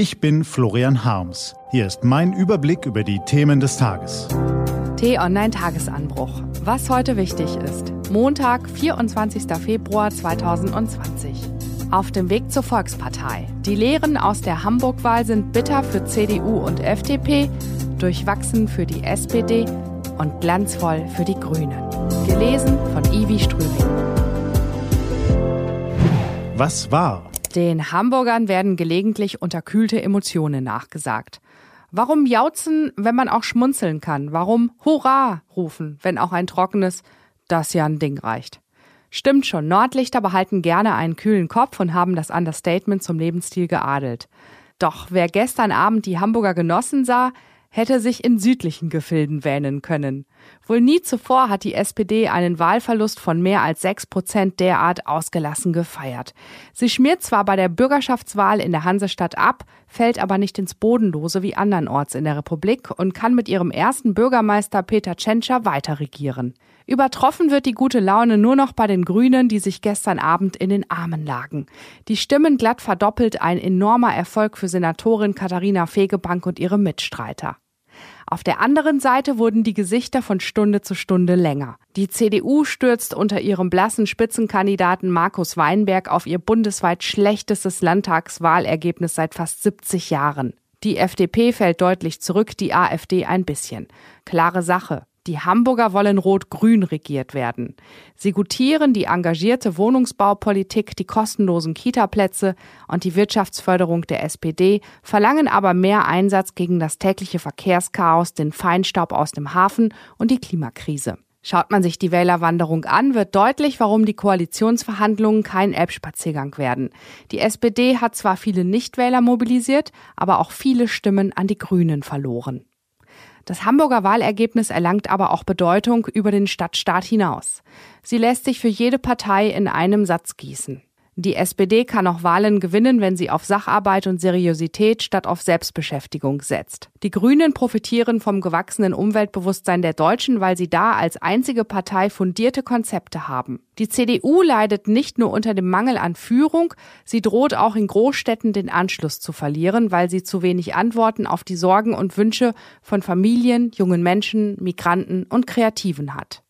Ich bin Florian Harms. Hier ist mein Überblick über die Themen des Tages. T-Online Tagesanbruch. Was heute wichtig ist. Montag, 24. Februar 2020. Auf dem Weg zur Volkspartei. Die Lehren aus der Hamburg-Wahl sind bitter für CDU und FDP, durchwachsen für die SPD und glanzvoll für die Grünen. Gelesen von Ivi Strübing. Was war? Den Hamburgern werden gelegentlich unterkühlte Emotionen nachgesagt. Warum jauzen, wenn man auch schmunzeln kann? Warum Hurra rufen, wenn auch ein trockenes Das ja ein Ding reicht? Stimmt schon, Nordlichter behalten gerne einen kühlen Kopf und haben das Understatement zum Lebensstil geadelt. Doch wer gestern Abend die Hamburger Genossen sah, hätte sich in südlichen Gefilden wähnen können. Wohl nie zuvor hat die SPD einen Wahlverlust von mehr als sechs Prozent derart ausgelassen gefeiert. Sie schmiert zwar bei der Bürgerschaftswahl in der Hansestadt ab, fällt aber nicht ins Bodenlose wie andernorts in der Republik und kann mit ihrem ersten Bürgermeister Peter Tschentscher weiter regieren. Übertroffen wird die gute Laune nur noch bei den Grünen, die sich gestern Abend in den Armen lagen. Die Stimmen glatt verdoppelt, ein enormer Erfolg für Senatorin Katharina Fegebank und ihre Mitstreiter. Auf der anderen Seite wurden die Gesichter von Stunde zu Stunde länger. Die CDU stürzt unter ihrem blassen Spitzenkandidaten Markus Weinberg auf ihr bundesweit schlechtestes Landtagswahlergebnis seit fast 70 Jahren. Die FDP fällt deutlich zurück, die AfD ein bisschen. Klare Sache. Die Hamburger wollen rot-grün regiert werden. Sie gutieren die engagierte Wohnungsbaupolitik, die kostenlosen Kitaplätze und die Wirtschaftsförderung der SPD, verlangen aber mehr Einsatz gegen das tägliche Verkehrschaos, den Feinstaub aus dem Hafen und die Klimakrise. Schaut man sich die Wählerwanderung an, wird deutlich, warum die Koalitionsverhandlungen kein Elbspaziergang werden. Die SPD hat zwar viele Nichtwähler mobilisiert, aber auch viele Stimmen an die Grünen verloren. Das Hamburger Wahlergebnis erlangt aber auch Bedeutung über den Stadtstaat hinaus. Sie lässt sich für jede Partei in einem Satz gießen. Die SPD kann auch Wahlen gewinnen, wenn sie auf Sacharbeit und Seriosität statt auf Selbstbeschäftigung setzt. Die Grünen profitieren vom gewachsenen Umweltbewusstsein der Deutschen, weil sie da als einzige Partei fundierte Konzepte haben. Die CDU leidet nicht nur unter dem Mangel an Führung, sie droht auch in Großstädten den Anschluss zu verlieren, weil sie zu wenig Antworten auf die Sorgen und Wünsche von Familien, jungen Menschen, Migranten und Kreativen hat.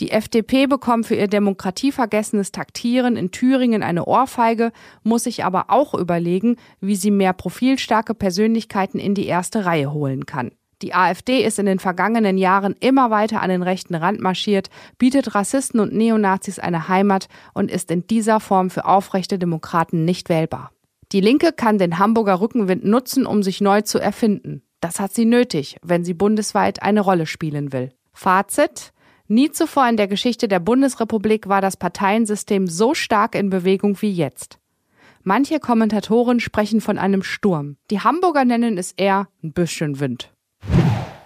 Die FDP bekommt für ihr demokratievergessenes Taktieren in Thüringen eine Ohrfeige, muss sich aber auch überlegen, wie sie mehr profilstarke Persönlichkeiten in die erste Reihe holen kann. Die AfD ist in den vergangenen Jahren immer weiter an den rechten Rand marschiert, bietet Rassisten und Neonazis eine Heimat und ist in dieser Form für aufrechte Demokraten nicht wählbar. Die Linke kann den Hamburger Rückenwind nutzen, um sich neu zu erfinden. Das hat sie nötig, wenn sie bundesweit eine Rolle spielen will. Fazit Nie zuvor in der Geschichte der Bundesrepublik war das Parteiensystem so stark in Bewegung wie jetzt. Manche Kommentatoren sprechen von einem Sturm. Die Hamburger nennen es eher ein bisschen Wind.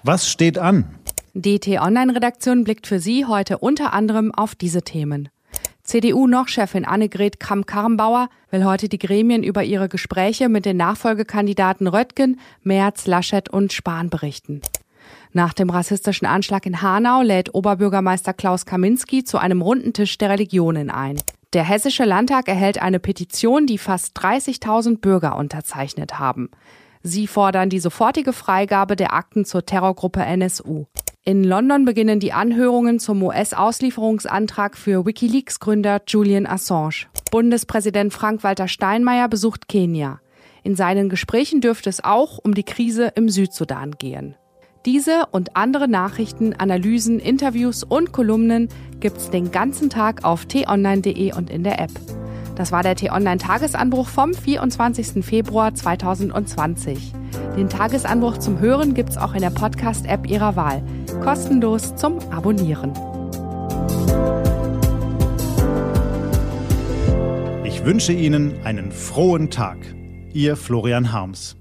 Was steht an? Die T-Online-Redaktion blickt für Sie heute unter anderem auf diese Themen. CDU-Noch-Chefin Annegret Kramp-Karrenbauer will heute die Gremien über ihre Gespräche mit den Nachfolgekandidaten Röttgen, Merz, Laschet und Spahn berichten. Nach dem rassistischen Anschlag in Hanau lädt Oberbürgermeister Klaus Kaminski zu einem runden Tisch der Religionen ein. Der Hessische Landtag erhält eine Petition, die fast 30.000 Bürger unterzeichnet haben. Sie fordern die sofortige Freigabe der Akten zur Terrorgruppe NSU. In London beginnen die Anhörungen zum US-Auslieferungsantrag für Wikileaks-Gründer Julian Assange. Bundespräsident Frank-Walter Steinmeier besucht Kenia. In seinen Gesprächen dürfte es auch um die Krise im Südsudan gehen. Diese und andere Nachrichten, Analysen, Interviews und Kolumnen gibt's den ganzen Tag auf t-online.de und in der App. Das war der T-Online-Tagesanbruch vom 24. Februar 2020. Den Tagesanbruch zum Hören gibt's auch in der Podcast-App Ihrer Wahl. Kostenlos zum Abonnieren. Ich wünsche Ihnen einen frohen Tag. Ihr Florian Harms.